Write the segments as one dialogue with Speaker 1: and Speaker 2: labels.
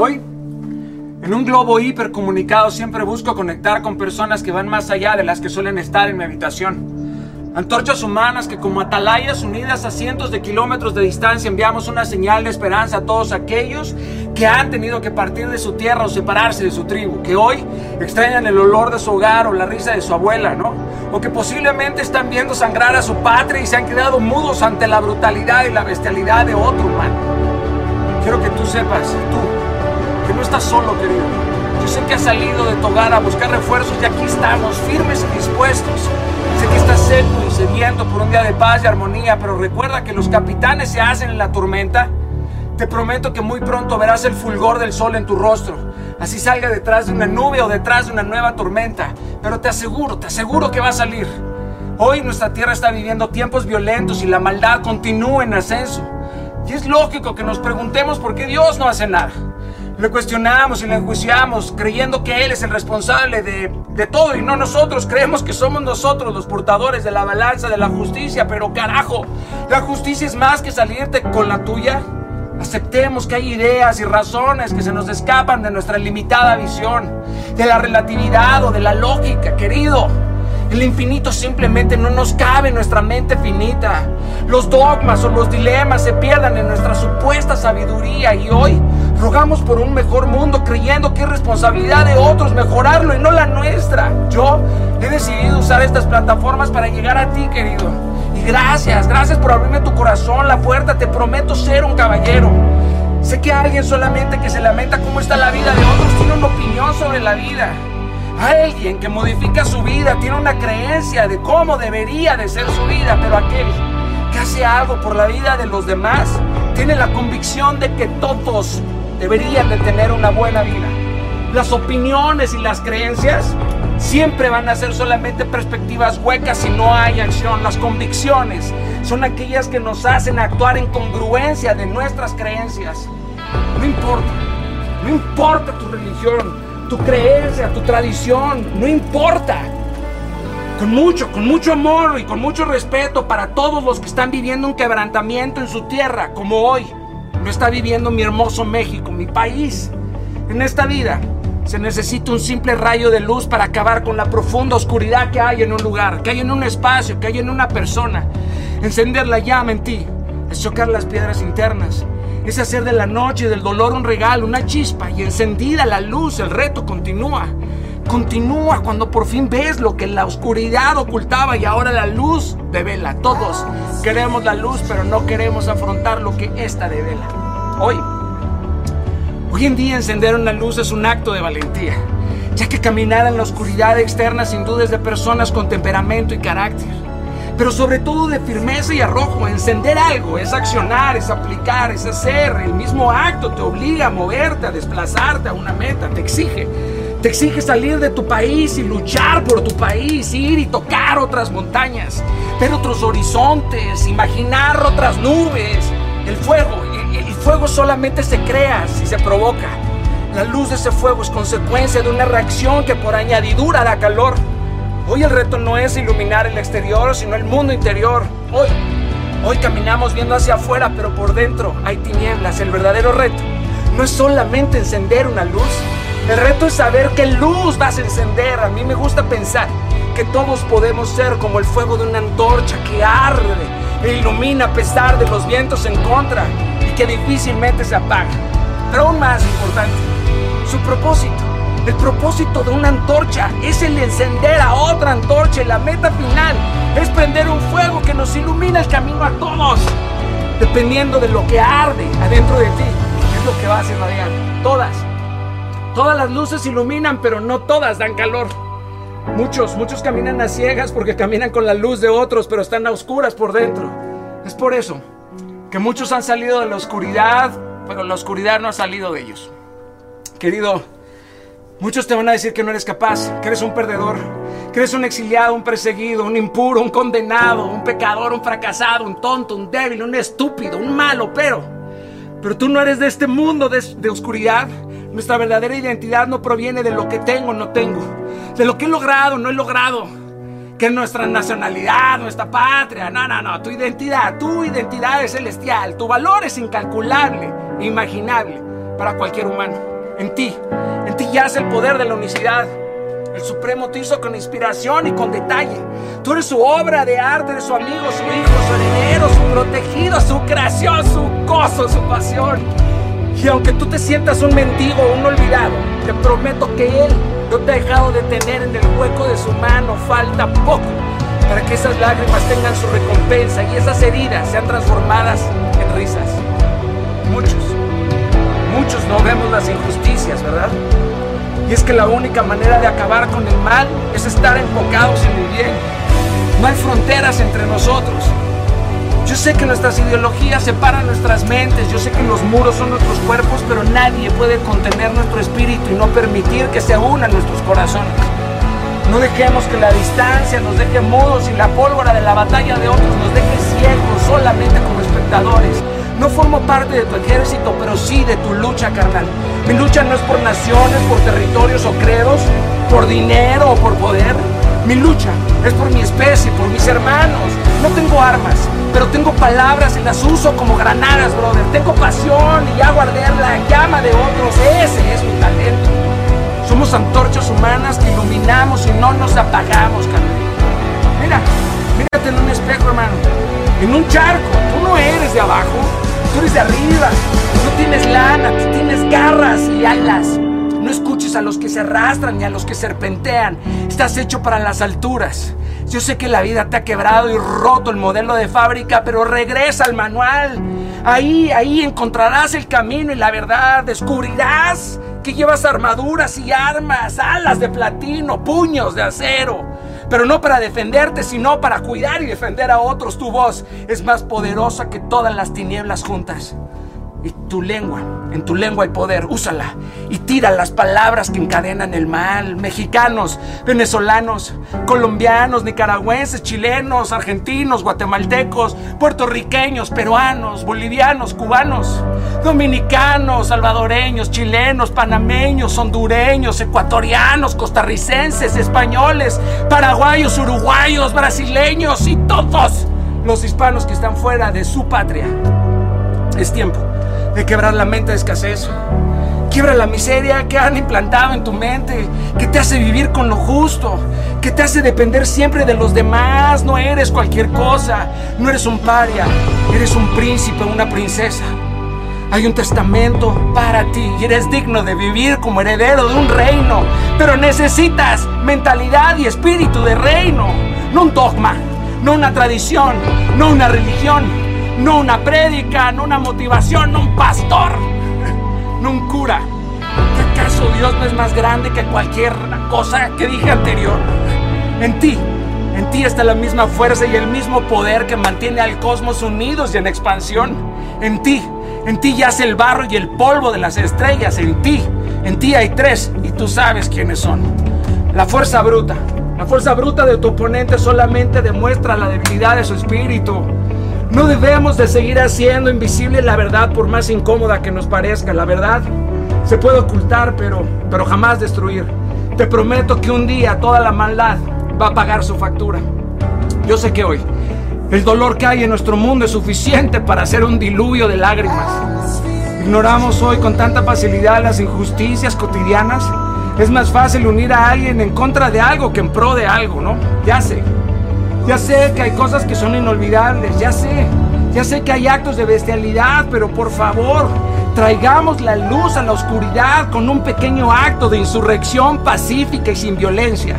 Speaker 1: Hoy, en un globo hipercomunicado, siempre busco conectar con personas que van más allá de las que suelen estar en mi habitación. Antorchas humanas que como atalayas unidas a cientos de kilómetros de distancia enviamos una señal de esperanza a todos aquellos que han tenido que partir de su tierra o separarse de su tribu, que hoy extrañan el olor de su hogar o la risa de su abuela, ¿no? O que posiblemente están viendo sangrar a su patria y se han quedado mudos ante la brutalidad y la bestialidad de otro humano. Quiero que tú sepas, tú, que no estás solo, querido. Yo sé que has salido de tu hogar a buscar refuerzos y aquí estamos, firmes y dispuestos. Sé que estás seco y sediento por un día de paz y armonía, pero recuerda que los capitanes se hacen en la tormenta. Te prometo que muy pronto verás el fulgor del sol en tu rostro. Así salga detrás de una nube o detrás de una nueva tormenta. Pero te aseguro, te aseguro que va a salir. Hoy nuestra tierra está viviendo tiempos violentos y la maldad continúa en ascenso. Y es lógico que nos preguntemos por qué Dios no hace nada. Le cuestionamos y le enjuiciamos creyendo que Él es el responsable de, de, todo y no nosotros. Creemos que somos nosotros los portadores de la balanza de la justicia, pero carajo, la justicia es más que salirte con la tuya. Aceptemos que hay ideas y razones que se nos escapan de nuestra limitada visión, de la relatividad o de la lógica, querido. El infinito simplemente no nos cabe en nuestra mente finita. Los dogmas o los dilemas se pierdan en nuestra supuesta sabiduría y hoy rogamos por un mejor mundo creyendo que es responsabilidad de otros mejorarlo y no la nuestra. Yo he decidido usar estas plataformas para llegar a ti, querido. Y gracias, gracias por abrirme tu corazón, la puerta. Te prometo ser un caballero. Sé que alguien solamente que se lamenta cómo está la vida de otros tiene una opinión sobre la vida. Alguien que modifica su vida tiene una creencia de cómo debería de ser su vida, pero aquel que hace algo por la vida de los demás tiene la convicción de que todos deberían de tener una buena vida. Las opiniones y las creencias siempre van a ser solamente perspectivas huecas si no hay acción. Las convicciones son aquellas que nos hacen actuar en congruencia de nuestras creencias. No importa, no importa tu religión, tu creencia, tu tradición, no importa. Con mucho, con mucho amor y con mucho respeto para todos los que están viviendo un quebrantamiento en su tierra, como hoy está viviendo mi hermoso México, mi país. En esta vida se necesita un simple rayo de luz para acabar con la profunda oscuridad que hay en un lugar, que hay en un espacio, que hay en una persona. Encender la llama en ti es chocar las piedras internas es hacer de la noche del dolor un regalo, una chispa y encendida la luz, el reto continúa. Continúa cuando por fin ves lo que la oscuridad ocultaba y ahora la luz devela. Todos queremos la luz, pero no queremos afrontar lo que esta devela. Hoy, hoy en día encender una luz es un acto de valentía, ya que caminar en la oscuridad externa sin duda es de personas con temperamento y carácter pero sobre todo de firmeza y arrojo. Encender algo es accionar, es aplicar, es hacer. El mismo acto te obliga a moverte, a desplazarte a una meta, te exige. Te exige salir de tu país y luchar por tu país, ir y tocar otras montañas, ver otros horizontes, imaginar otras nubes. El fuego, fuego solamente se crea si se provoca. La luz de ese fuego es consecuencia de una reacción que por añadidura da calor. Hoy el reto no es iluminar el exterior, sino el mundo interior. Hoy, hoy caminamos viendo hacia afuera, pero por dentro hay tinieblas. El verdadero reto no es solamente encender una luz. El reto es saber qué luz vas a encender. A mí me gusta pensar que todos podemos ser como el fuego de una antorcha que arde e ilumina a pesar de los vientos en contra que difícilmente se apaga. Pero aún más importante, su propósito el propósito de una antorcha es el encender a otra antorcha y la meta final es prender un fuego que nos ilumina el camino a todos. Dependiendo de lo que arde adentro de ti, es lo que va a irradiar. Todas, todas las luces iluminan, pero no todas dan calor. Muchos, muchos caminan a ciegas porque caminan con la luz de otros, pero están a oscuras por dentro. Es por eso que muchos han salido de la oscuridad, pero la oscuridad no ha salido de ellos. Querido, Muchos te van a decir que no eres capaz, que eres un perdedor, que eres un exiliado, un perseguido, un impuro, un condenado, un pecador, un fracasado, un tonto, un débil, un estúpido, un malo, pero... Pero tú no eres de este mundo de, de oscuridad. Nuestra verdadera identidad no proviene de lo que tengo o no tengo, de lo que he logrado o no he logrado, que nuestra nacionalidad, nuestra patria. No, no, no, tu identidad, tu identidad es celestial, tu valor es incalculable, imaginable. para cualquier humano. En ti, en ti yace el poder de la unicidad. El Supremo te hizo con inspiración y con detalle. Tú eres su obra de arte, eres su amigo, su hijo, su heredero, su protegido, su creación, su gozo, su pasión. Y aunque tú te sientas un mendigo o un olvidado, te prometo que Él no te ha dejado de tener en el hueco de su mano. Falta poco para que esas lágrimas tengan su recompensa y esas heridas sean transformadas en risas. Muchos, muchos no vemos las injusticias, ¿verdad? Y es que la única manera de acabar con el mal es estar enfocados en el bien. No hay fronteras entre nosotros. Yo sé que nuestras ideologías separan nuestras mentes, yo sé que los muros son nuestros cuerpos, pero nadie puede contener nuestro espíritu y no permitir que se unan nuestros corazones. No dejemos que la distancia nos deje mudos y la pólvora de la batalla de otros nos deje ciegos solamente como espectadores. No formo parte de tu ejército, pero sí de tu lucha, carnal. Mi lucha no es por naciones, por territorios o credos, por dinero o por poder. Mi lucha es por mi especie, por mis hermanos. No tengo armas, pero tengo palabras y las uso como granadas, brother. Tengo pasión y hago arder la llama de otros. Ese es mi talento. Somos antorchas humanas que iluminamos y no nos apagamos, carnal. Mira, mírate en un espejo, hermano. En un charco. Tú no eres de abajo, tú eres de arriba. No tienes lana, tú tienes garras y alas. No escuches a los que se arrastran ni a los que serpentean. Estás hecho para las alturas. Yo sé que la vida te ha quebrado y roto el modelo de fábrica, pero regresa al manual. Ahí, ahí encontrarás el camino y la verdad. Descubrirás que llevas armaduras y armas, alas de platino, puños de acero. Pero no para defenderte, sino para cuidar y defender a otros. Tu voz es más poderosa que todas las tinieblas juntas. Y tu lengua, en tu lengua hay poder, úsala y tira las palabras que encadenan el mal. Mexicanos, venezolanos, colombianos, nicaragüenses, chilenos, argentinos, guatemaltecos, puertorriqueños, peruanos, bolivianos, cubanos, dominicanos, salvadoreños, chilenos, panameños, hondureños, ecuatorianos, costarricenses, españoles, paraguayos, uruguayos, brasileños y todos los hispanos que están fuera de su patria. Es tiempo de quebrar la mente de escasez. Quiebra la miseria que han implantado en tu mente, que te hace vivir con lo justo, que te hace depender siempre de los demás. No eres cualquier cosa, no eres un paria, eres un príncipe, una princesa. Hay un testamento para ti y eres digno de vivir como heredero de un reino, pero necesitas mentalidad y espíritu de reino, no un dogma, no una tradición, no una religión, no una prédica, no una motivación, no un pastor, no un cura. ¿Qué acaso Dios no es más grande que cualquier cosa que dije anterior? En ti, en ti está la misma fuerza y el mismo poder que mantiene al cosmos unidos y en expansión. En ti, en ti yace el barro y el polvo de las estrellas. En ti, en ti hay tres y tú sabes quiénes son. La fuerza bruta. La fuerza bruta de tu oponente solamente demuestra la debilidad de su espíritu. No debemos de seguir haciendo invisible la verdad por más incómoda que nos parezca. La verdad se puede ocultar, pero, pero jamás destruir. Te prometo que un día toda la maldad va a pagar su factura. Yo sé que hoy el dolor que hay en nuestro mundo es suficiente para hacer un diluvio de lágrimas. Ignoramos hoy con tanta facilidad las injusticias cotidianas. Es más fácil unir a alguien en contra de algo que en pro de algo, ¿no? Ya sé. Ya sé que hay cosas que son inolvidables, ya sé. Ya sé que hay actos de bestialidad, pero por favor, traigamos la luz a la oscuridad con un pequeño acto de insurrección pacífica y sin violencia.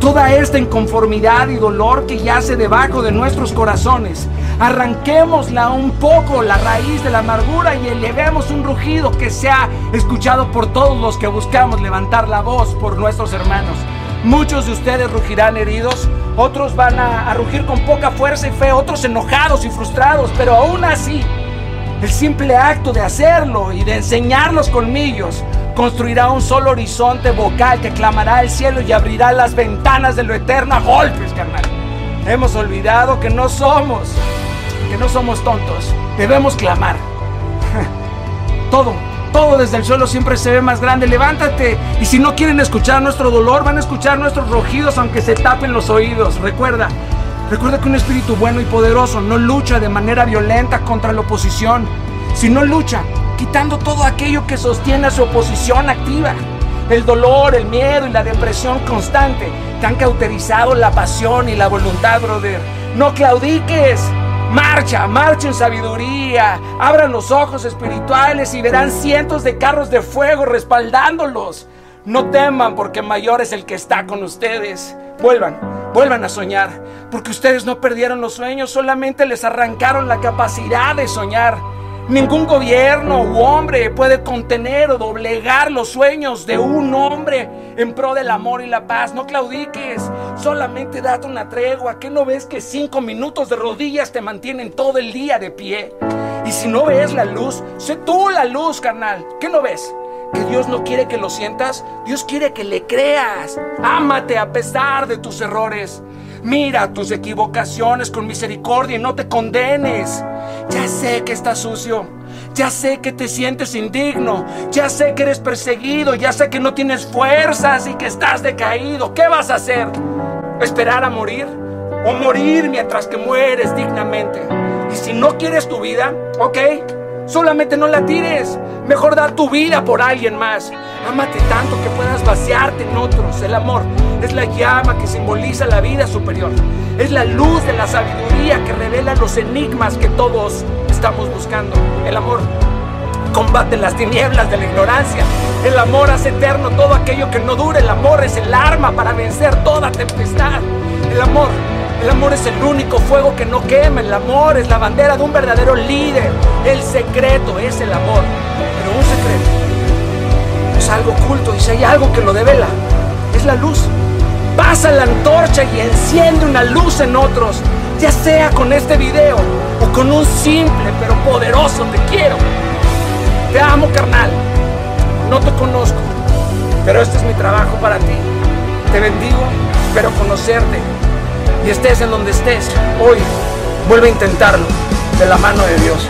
Speaker 1: Toda esta inconformidad y dolor que yace debajo de nuestros corazones, arranquémosla un poco, la raíz de la amargura, y elevemos un rugido que sea escuchado por todos los que buscamos levantar la voz por nuestros hermanos. Muchos de ustedes rugirán heridos, otros van a, rugir con poca fuerza y fe, otros enojados y frustrados, pero aún así, el simple acto de hacerlo y de enseñar los colmillos construirá un solo horizonte vocal que clamará el cielo y abrirá las ventanas de lo eterno a golpes, carnal. Hemos olvidado que no somos, que no somos tontos. Debemos clamar. Todo, todo desde el suelo siempre se ve más grande. Levántate. Y si no quieren escuchar nuestro dolor, van a escuchar nuestros rugidos aunque se tapen los oídos. Recuerda, recuerda que un espíritu bueno y poderoso no lucha de manera violenta contra la oposición, sino lucha quitando todo aquello que sostiene a su oposición activa. El dolor, el miedo y la depresión constante te han cauterizado la pasión y la voluntad, brother. No claudiques. Marcha, marcha en sabiduría. Abran los ojos espirituales y verán cientos de carros de fuego respaldándolos. No teman porque mayor es el que está con ustedes. Vuelvan, vuelvan a soñar, porque ustedes no perdieron los sueños, solamente les arrancaron la capacidad de soñar. Ningún gobierno u hombre puede contener o doblegar los sueños de un hombre en pro del amor y la paz. No claudiques, solamente date una tregua. ¿Qué no ves que cinco minutos de rodillas te mantienen todo el día de pie? Y si no ves la luz, sé tú la luz, carnal. ¿Qué no ves? Que Dios no quiere que lo sientas, Dios quiere que le creas. Ámate a pesar de tus errores. Mira tus equivocaciones con misericordia y no te condenes. Ya sé que estás sucio. Ya sé que te sientes indigno. Ya sé que eres perseguido. Ya sé que no tienes fuerzas y que estás decaído. ¿Qué vas a hacer? ¿Esperar a morir? ¿O morir mientras que mueres dignamente? Y si no quieres tu vida, ok, solamente no la tires. Mejor da tu vida por alguien más. Ámate tanto que puedas vaciarte en otros. El amor es la llama que simboliza la vida superior. Es la luz de la sabiduría que revela los enigmas que todos estamos buscando. El amor combate las tinieblas de la ignorancia. El amor hace eterno todo aquello que no dura. El amor es el arma para vencer toda tempestad. El amor, el amor es el único fuego que no quema. El amor es la bandera de un verdadero líder. El secreto es el amor. Pero un secreto es algo oculto y si hay algo que lo devela, es la luz. Pasa la antorcha y enciende una luz en otros, ya sea con este video o con un simple pero poderoso te quiero. Te amo, carnal. No te conozco, pero este es mi trabajo para ti. Te bendigo, espero conocerte. Y estés en donde estés, hoy vuelve a intentarlo de la mano de Dios.